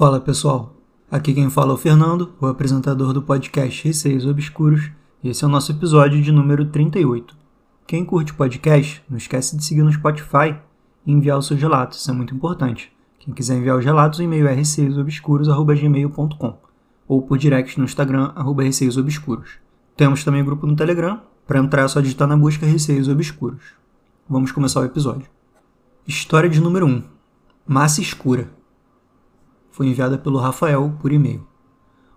Fala pessoal, aqui quem fala é o Fernando, o apresentador do podcast Receios Obscuros, e esse é o nosso episódio de número 38. Quem curte podcast, não esquece de seguir no Spotify e enviar os seus relatos, isso é muito importante. Quem quiser enviar os relatos, o e-mail é receiosobscuros.gmail.com ou por direct no Instagram, arroba receiosobscuros. Temos também o um grupo no Telegram, para entrar é só digitar na busca Receios Obscuros. Vamos começar o episódio. História de número 1. Massa Escura. Foi enviada pelo Rafael por e-mail.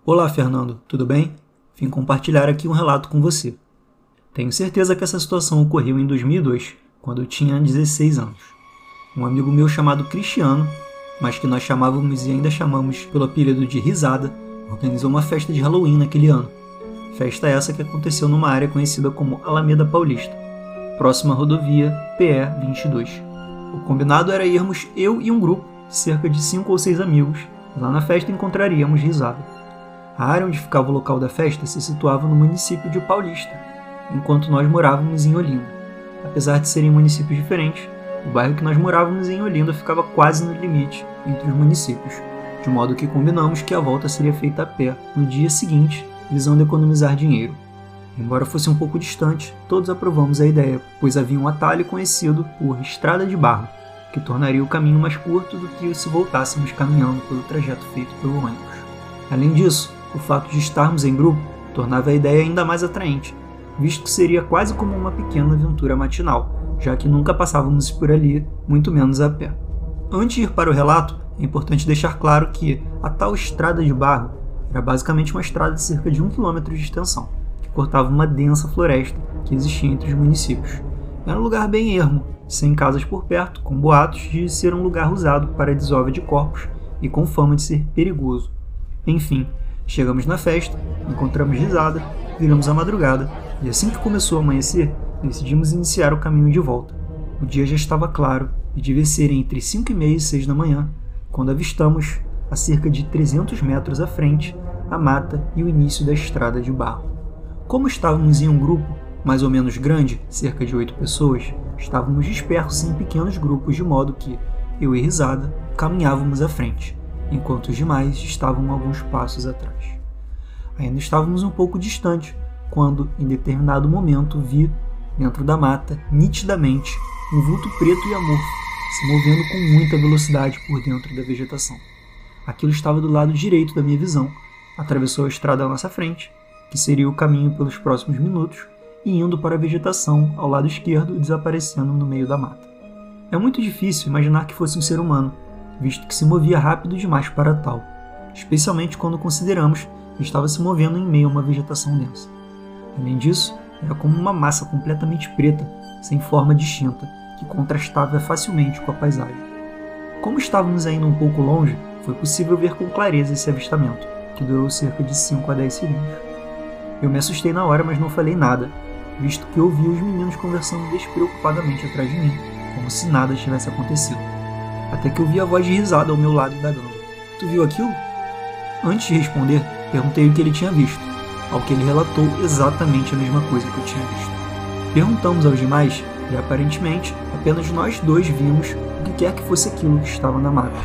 Olá, Fernando, tudo bem? Vim compartilhar aqui um relato com você. Tenho certeza que essa situação ocorreu em 2002, quando eu tinha 16 anos. Um amigo meu chamado Cristiano, mas que nós chamávamos e ainda chamamos pelo apelido de Risada, organizou uma festa de Halloween naquele ano. Festa essa que aconteceu numa área conhecida como Alameda Paulista, próxima à rodovia PE 22. O combinado era irmos eu e um grupo, cerca de cinco ou seis amigos. Lá na festa encontraríamos Risada. A área onde ficava o local da festa se situava no município de Paulista, enquanto nós morávamos em Olinda. Apesar de serem municípios diferentes, o bairro que nós morávamos em Olinda ficava quase no limite entre os municípios, de modo que combinamos que a volta seria feita a pé no dia seguinte, visando economizar dinheiro. Embora fosse um pouco distante, todos aprovamos a ideia, pois havia um atalho conhecido por Estrada de Barro, que tornaria o caminho mais curto do que se voltássemos caminhando pelo trajeto feito pelo ônibus. Além disso, o fato de estarmos em grupo tornava a ideia ainda mais atraente, visto que seria quase como uma pequena aventura matinal, já que nunca passávamos por ali, muito menos a pé. Antes de ir para o relato, é importante deixar claro que a tal estrada de barro era basicamente uma estrada de cerca de um quilômetro de extensão cortava uma densa floresta que existia entre os municípios. Era um lugar bem ermo, sem casas por perto, com boatos de ser um lugar usado para desova de corpos e com fama de ser perigoso. Enfim, chegamos na festa, encontramos risada, viramos a madrugada e assim que começou a amanhecer, decidimos iniciar o caminho de volta. O dia já estava claro e devia ser entre 5 e meia e 6 da manhã, quando avistamos, a cerca de 300 metros à frente, a mata e o início da estrada de barro. Como estávamos em um grupo mais ou menos grande, cerca de oito pessoas, estávamos dispersos em pequenos grupos de modo que eu e Risada caminhávamos à frente, enquanto os demais estavam alguns passos atrás. Ainda estávamos um pouco distantes quando, em determinado momento, vi, dentro da mata, nitidamente, um vulto preto e amorfo se movendo com muita velocidade por dentro da vegetação. Aquilo estava do lado direito da minha visão, atravessou a estrada à nossa frente que seria o caminho pelos próximos minutos, e indo para a vegetação ao lado esquerdo, desaparecendo no meio da mata. É muito difícil imaginar que fosse um ser humano, visto que se movia rápido demais para tal, especialmente quando consideramos que estava se movendo em meio a uma vegetação densa. Além disso, era como uma massa completamente preta, sem forma distinta, que contrastava facilmente com a paisagem. Como estávamos ainda um pouco longe, foi possível ver com clareza esse avistamento, que durou cerca de 5 a 10 segundos. Eu me assustei na hora, mas não falei nada, visto que ouvi os meninos conversando despreocupadamente atrás de mim, como se nada tivesse acontecido. Até que eu vi a voz de risada ao meu lado indagando: Tu viu aquilo? Antes de responder, perguntei o que ele tinha visto, ao que ele relatou exatamente a mesma coisa que eu tinha visto. Perguntamos aos demais e aparentemente apenas nós dois vimos o que quer que fosse aquilo que estava na mata,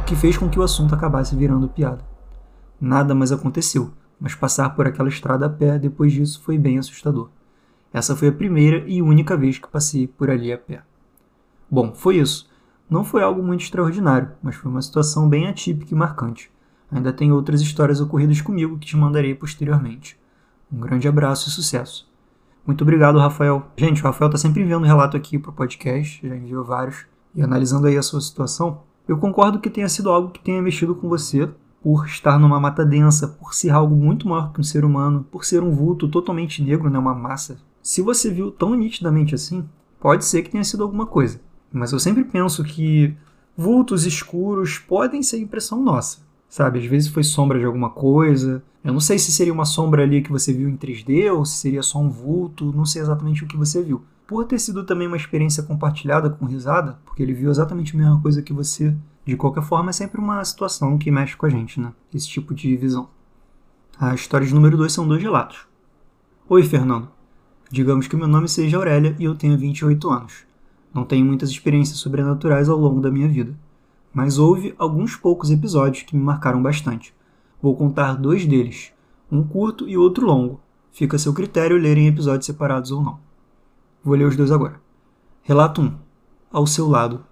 o que fez com que o assunto acabasse virando piada. Nada mais aconteceu, mas passar por aquela estrada a pé depois disso foi bem assustador. Essa foi a primeira e única vez que passei por ali a pé. Bom, foi isso. Não foi algo muito extraordinário, mas foi uma situação bem atípica e marcante. Ainda tem outras histórias ocorridas comigo que te mandarei posteriormente. Um grande abraço e sucesso. Muito obrigado, Rafael. Gente, o Rafael está sempre enviando relato aqui para o podcast, já enviou vários. E analisando aí a sua situação, eu concordo que tenha sido algo que tenha mexido com você, por estar numa mata densa, por ser algo muito maior que um ser humano, por ser um vulto totalmente negro, né, uma massa. Se você viu tão nitidamente assim, pode ser que tenha sido alguma coisa. Mas eu sempre penso que vultos escuros podem ser impressão nossa, sabe? Às vezes foi sombra de alguma coisa. Eu não sei se seria uma sombra ali que você viu em 3D ou se seria só um vulto, não sei exatamente o que você viu. Por ter sido também uma experiência compartilhada com risada, porque ele viu exatamente a mesma coisa que você, de qualquer forma, é sempre uma situação que mexe com a gente, né? Esse tipo de visão. A história de número 2 são dois relatos. Oi, Fernando. Digamos que meu nome seja Aurélia e eu tenho 28 anos. Não tenho muitas experiências sobrenaturais ao longo da minha vida. mas houve alguns poucos episódios que me marcaram bastante. Vou contar dois deles, um curto e outro longo. Fica a seu critério ler em episódios separados ou não. Vou ler os dois agora. Relato 1. Ao seu lado.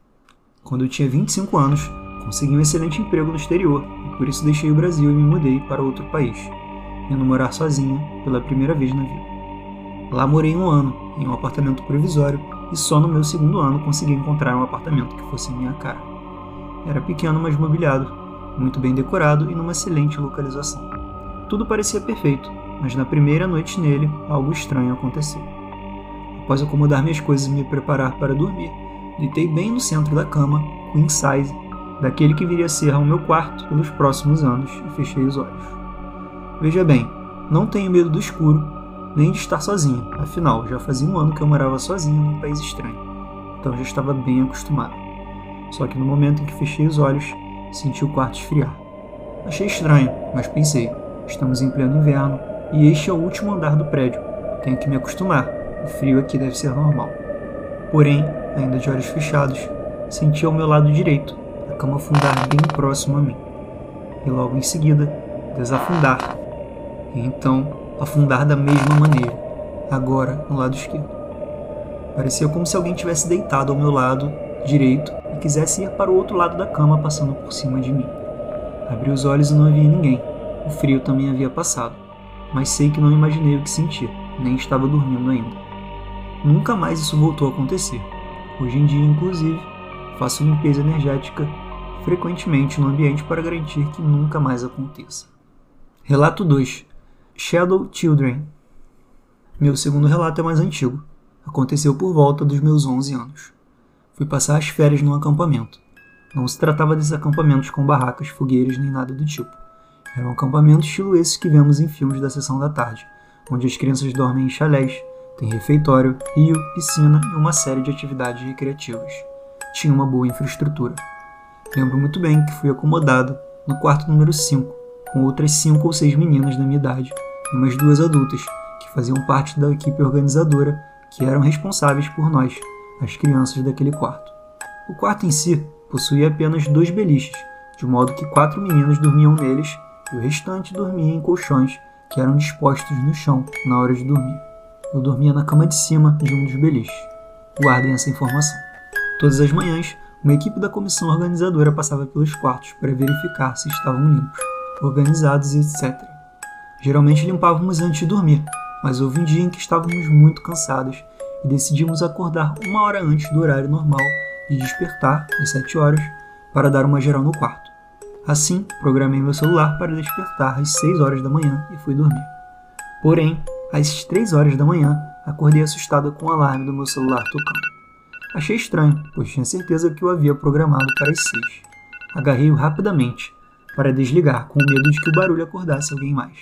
Quando eu tinha 25 anos, consegui um excelente emprego no exterior e por isso deixei o Brasil e me mudei para outro país, indo morar sozinha pela primeira vez na vida. Lá morei um ano, em um apartamento provisório, e só no meu segundo ano consegui encontrar um apartamento que fosse minha cara. Era pequeno, mas mobiliado, muito bem decorado e numa excelente localização. Tudo parecia perfeito, mas na primeira noite nele, algo estranho aconteceu. Após acomodar minhas coisas e me preparar para dormir, deitei bem no centro da cama, queen size, daquele que viria a ser o meu quarto pelos próximos anos, e fechei os olhos. Veja bem, não tenho medo do escuro, nem de estar sozinho, afinal, já fazia um ano que eu morava sozinho num país estranho, então já estava bem acostumado. Só que no momento em que fechei os olhos, senti o quarto esfriar. Achei estranho, mas pensei: estamos em pleno inverno e este é o último andar do prédio. Tenho que me acostumar. O frio aqui deve ser normal. Porém, ainda de olhos fechados, senti ao meu lado direito a cama afundar bem próximo a mim. E logo em seguida, desafundar. E então, afundar da mesma maneira, agora no lado esquerdo. Parecia como se alguém tivesse deitado ao meu lado direito e quisesse ir para o outro lado da cama, passando por cima de mim. Abri os olhos e não havia ninguém. O frio também havia passado, mas sei que não imaginei o que sentia, nem estava dormindo ainda. Nunca mais isso voltou a acontecer. Hoje em dia, inclusive, faço limpeza energética frequentemente no ambiente para garantir que nunca mais aconteça. Relato 2: Shadow Children. Meu segundo relato é mais antigo. Aconteceu por volta dos meus 11 anos fui passar as férias num acampamento. Não se tratava desses acampamentos com barracas, fogueiras nem nada do tipo. Era um acampamento estilo esses que vemos em filmes da sessão da tarde, onde as crianças dormem em chalés, tem refeitório, rio, piscina e uma série de atividades recreativas. Tinha uma boa infraestrutura. Lembro muito bem que fui acomodado no quarto número 5, com outras 5 ou 6 meninas da minha idade e umas duas adultas que faziam parte da equipe organizadora que eram responsáveis por nós, as crianças daquele quarto. O quarto em si possuía apenas dois beliches, de modo que quatro meninas dormiam neles e o restante dormia em colchões que eram dispostos no chão na hora de dormir. Eu dormia na cama de cima de um dos beliches. Guardem essa informação. Todas as manhãs, uma equipe da comissão organizadora passava pelos quartos para verificar se estavam limpos, organizados e etc. Geralmente limpávamos antes de dormir, mas houve um dia em que estávamos muito cansados e decidimos acordar uma hora antes do horário normal de despertar, às 7 horas, para dar uma geral no quarto. Assim, programei meu celular para despertar às 6 horas da manhã e fui dormir. Porém, às 3 horas da manhã, acordei assustada com o alarme do meu celular tocando. Achei estranho, pois tinha certeza que o havia programado para as 6. Agarrei-o rapidamente para desligar, com medo de que o barulho acordasse alguém mais.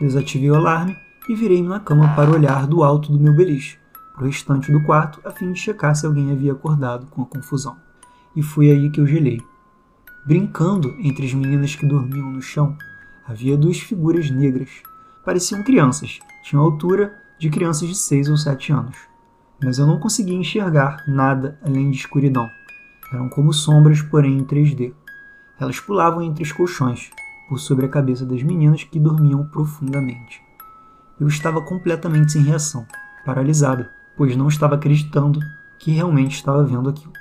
Desativei o alarme e virei-me na cama para olhar do alto do meu beliche, o restante do quarto a fim de checar se alguém havia acordado com a confusão. E foi aí que eu gelei. Brincando entre as meninas que dormiam no chão, havia duas figuras negras. Pareciam crianças, tinham a altura de crianças de 6 ou 7 anos. Mas eu não conseguia enxergar nada além de escuridão. Eram como sombras, porém em 3D. Elas pulavam entre os colchões, por sobre a cabeça das meninas que dormiam profundamente. Eu estava completamente sem reação, paralisada pois não estava acreditando que realmente estava vendo aquilo.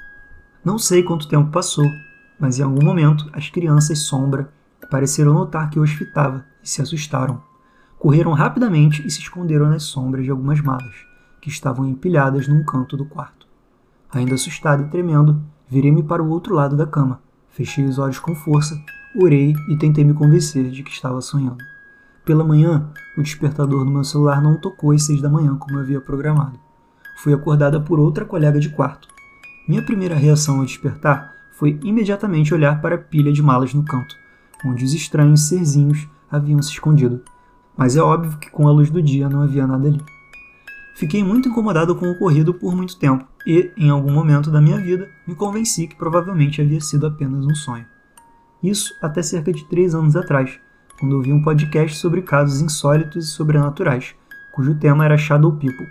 Não sei quanto tempo passou, mas em algum momento as crianças sombra pareceram notar que eu as fitava e se assustaram. Correram rapidamente e se esconderam nas sombras de algumas malas, que estavam empilhadas num canto do quarto. Ainda assustado e tremendo, virei-me para o outro lado da cama, fechei os olhos com força, orei e tentei me convencer de que estava sonhando. Pela manhã, o despertador do meu celular não tocou às seis da manhã como eu havia programado fui acordada por outra colega de quarto. Minha primeira reação ao despertar foi imediatamente olhar para a pilha de malas no canto, onde os estranhos serzinhos haviam se escondido. Mas é óbvio que com a luz do dia não havia nada ali. Fiquei muito incomodado com o ocorrido por muito tempo e, em algum momento da minha vida, me convenci que provavelmente havia sido apenas um sonho. Isso até cerca de três anos atrás, quando ouvi um podcast sobre casos insólitos e sobrenaturais, cujo tema era Shadow People.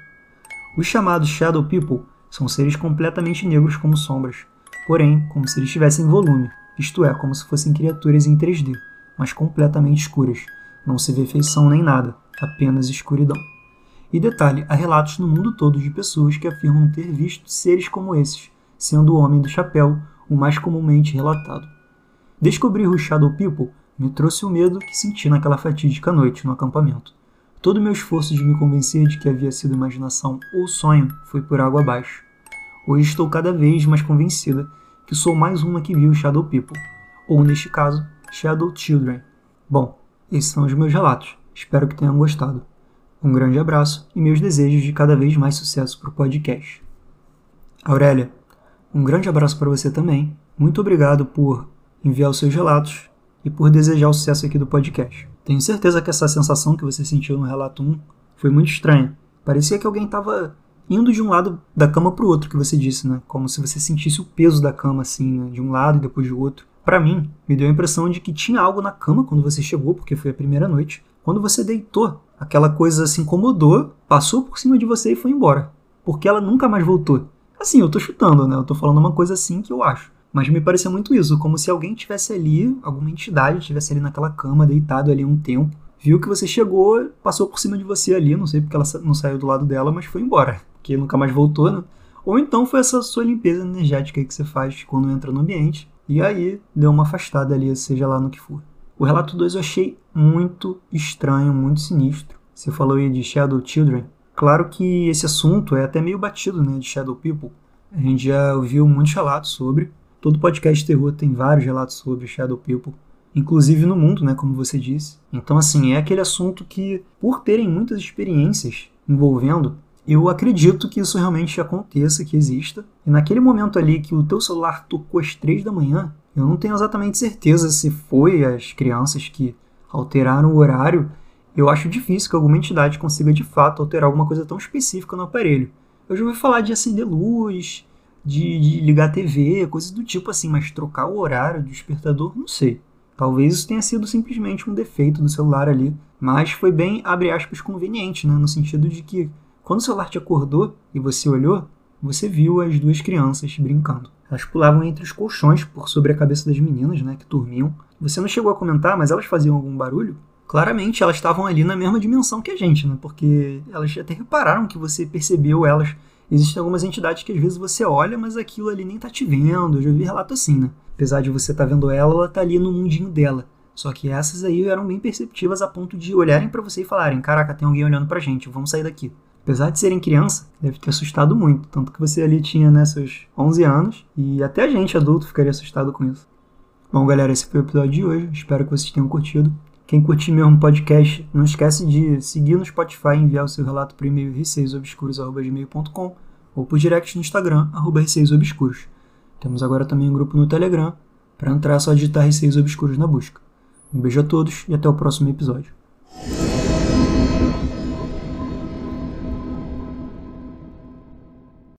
Os chamados Shadow People são seres completamente negros como sombras, porém como se eles tivessem volume, isto é, como se fossem criaturas em 3D, mas completamente escuras. Não se vê feição nem nada, apenas escuridão. E detalhe, há relatos no mundo todo de pessoas que afirmam ter visto seres como esses, sendo o Homem do Chapéu o mais comumente relatado. Descobrir o Shadow People me trouxe o medo que senti naquela fatídica noite no acampamento. Todo o meu esforço de me convencer de que havia sido imaginação ou sonho foi por água abaixo. Hoje estou cada vez mais convencida que sou mais uma que viu Shadow People, ou neste caso, Shadow Children. Bom, esses são os meus relatos. Espero que tenham gostado. Um grande abraço e meus desejos de cada vez mais sucesso para o podcast. Aurélia, um grande abraço para você também. Muito obrigado por enviar os seus relatos e por desejar o sucesso aqui do podcast. Tenho certeza que essa sensação que você sentiu no relato 1 foi muito estranha. Parecia que alguém estava indo de um lado da cama para o outro, que você disse, né? Como se você sentisse o peso da cama assim, né? de um lado e depois do outro. Para mim, me deu a impressão de que tinha algo na cama quando você chegou, porque foi a primeira noite. Quando você deitou, aquela coisa se incomodou, passou por cima de você e foi embora. Porque ela nunca mais voltou. Assim, eu tô chutando, né? Eu tô falando uma coisa assim que eu acho. Mas me parecia muito isso, como se alguém tivesse ali, alguma entidade tivesse ali naquela cama, deitado ali um tempo, viu que você chegou, passou por cima de você ali, não sei porque ela não saiu do lado dela, mas foi embora, porque nunca mais voltou, né? Ou então foi essa sua limpeza energética que você faz quando entra no ambiente, e aí deu uma afastada ali, seja lá no que for. O relato 2 eu achei muito estranho, muito sinistro. Você falou aí de Shadow Children. Claro que esse assunto é até meio batido, né, de Shadow People. A gente já ouviu muitos relatos sobre, Todo podcast terror tem vários relatos sobre Shadow People, inclusive no mundo, né, como você disse. Então, assim, é aquele assunto que, por terem muitas experiências envolvendo, eu acredito que isso realmente aconteça, que exista. E naquele momento ali que o teu celular tocou às três da manhã, eu não tenho exatamente certeza se foi as crianças que alteraram o horário. Eu acho difícil que alguma entidade consiga de fato alterar alguma coisa tão específica no aparelho. Eu já ouvi falar de acender luz, de, de ligar a TV, coisas do tipo assim, mas trocar o horário do despertador, não sei. Talvez isso tenha sido simplesmente um defeito do celular ali, mas foi bem, abre aspas, conveniente, né? no sentido de que quando o celular te acordou e você olhou, você viu as duas crianças brincando. Elas pulavam entre os colchões por sobre a cabeça das meninas, né, que dormiam. Você não chegou a comentar, mas elas faziam algum barulho? Claramente elas estavam ali na mesma dimensão que a gente, né? Porque elas até repararam que você percebeu elas Existem algumas entidades que às vezes você olha, mas aquilo ali nem tá te vendo. Eu já vi relato assim, né? Apesar de você estar tá vendo ela, ela tá ali no mundinho dela. Só que essas aí eram bem perceptivas a ponto de olharem para você e falarem: Caraca, tem alguém olhando pra gente, vamos sair daqui. Apesar de serem criança, deve ter assustado muito. Tanto que você ali tinha né, seus 11 anos e até a gente adulto ficaria assustado com isso. Bom, galera, esse foi o episódio de hoje. Espero que vocês tenham curtido. Quem curtir mesmo podcast, não esquece de seguir no Spotify e enviar o seu relato por e-mail receiosobscuros.gmail.com ou por direct no Instagram, arroba receiosobscuros. Temos agora também um grupo no Telegram. Para entrar é só digitar Receios Obscuros na busca. Um beijo a todos e até o próximo episódio.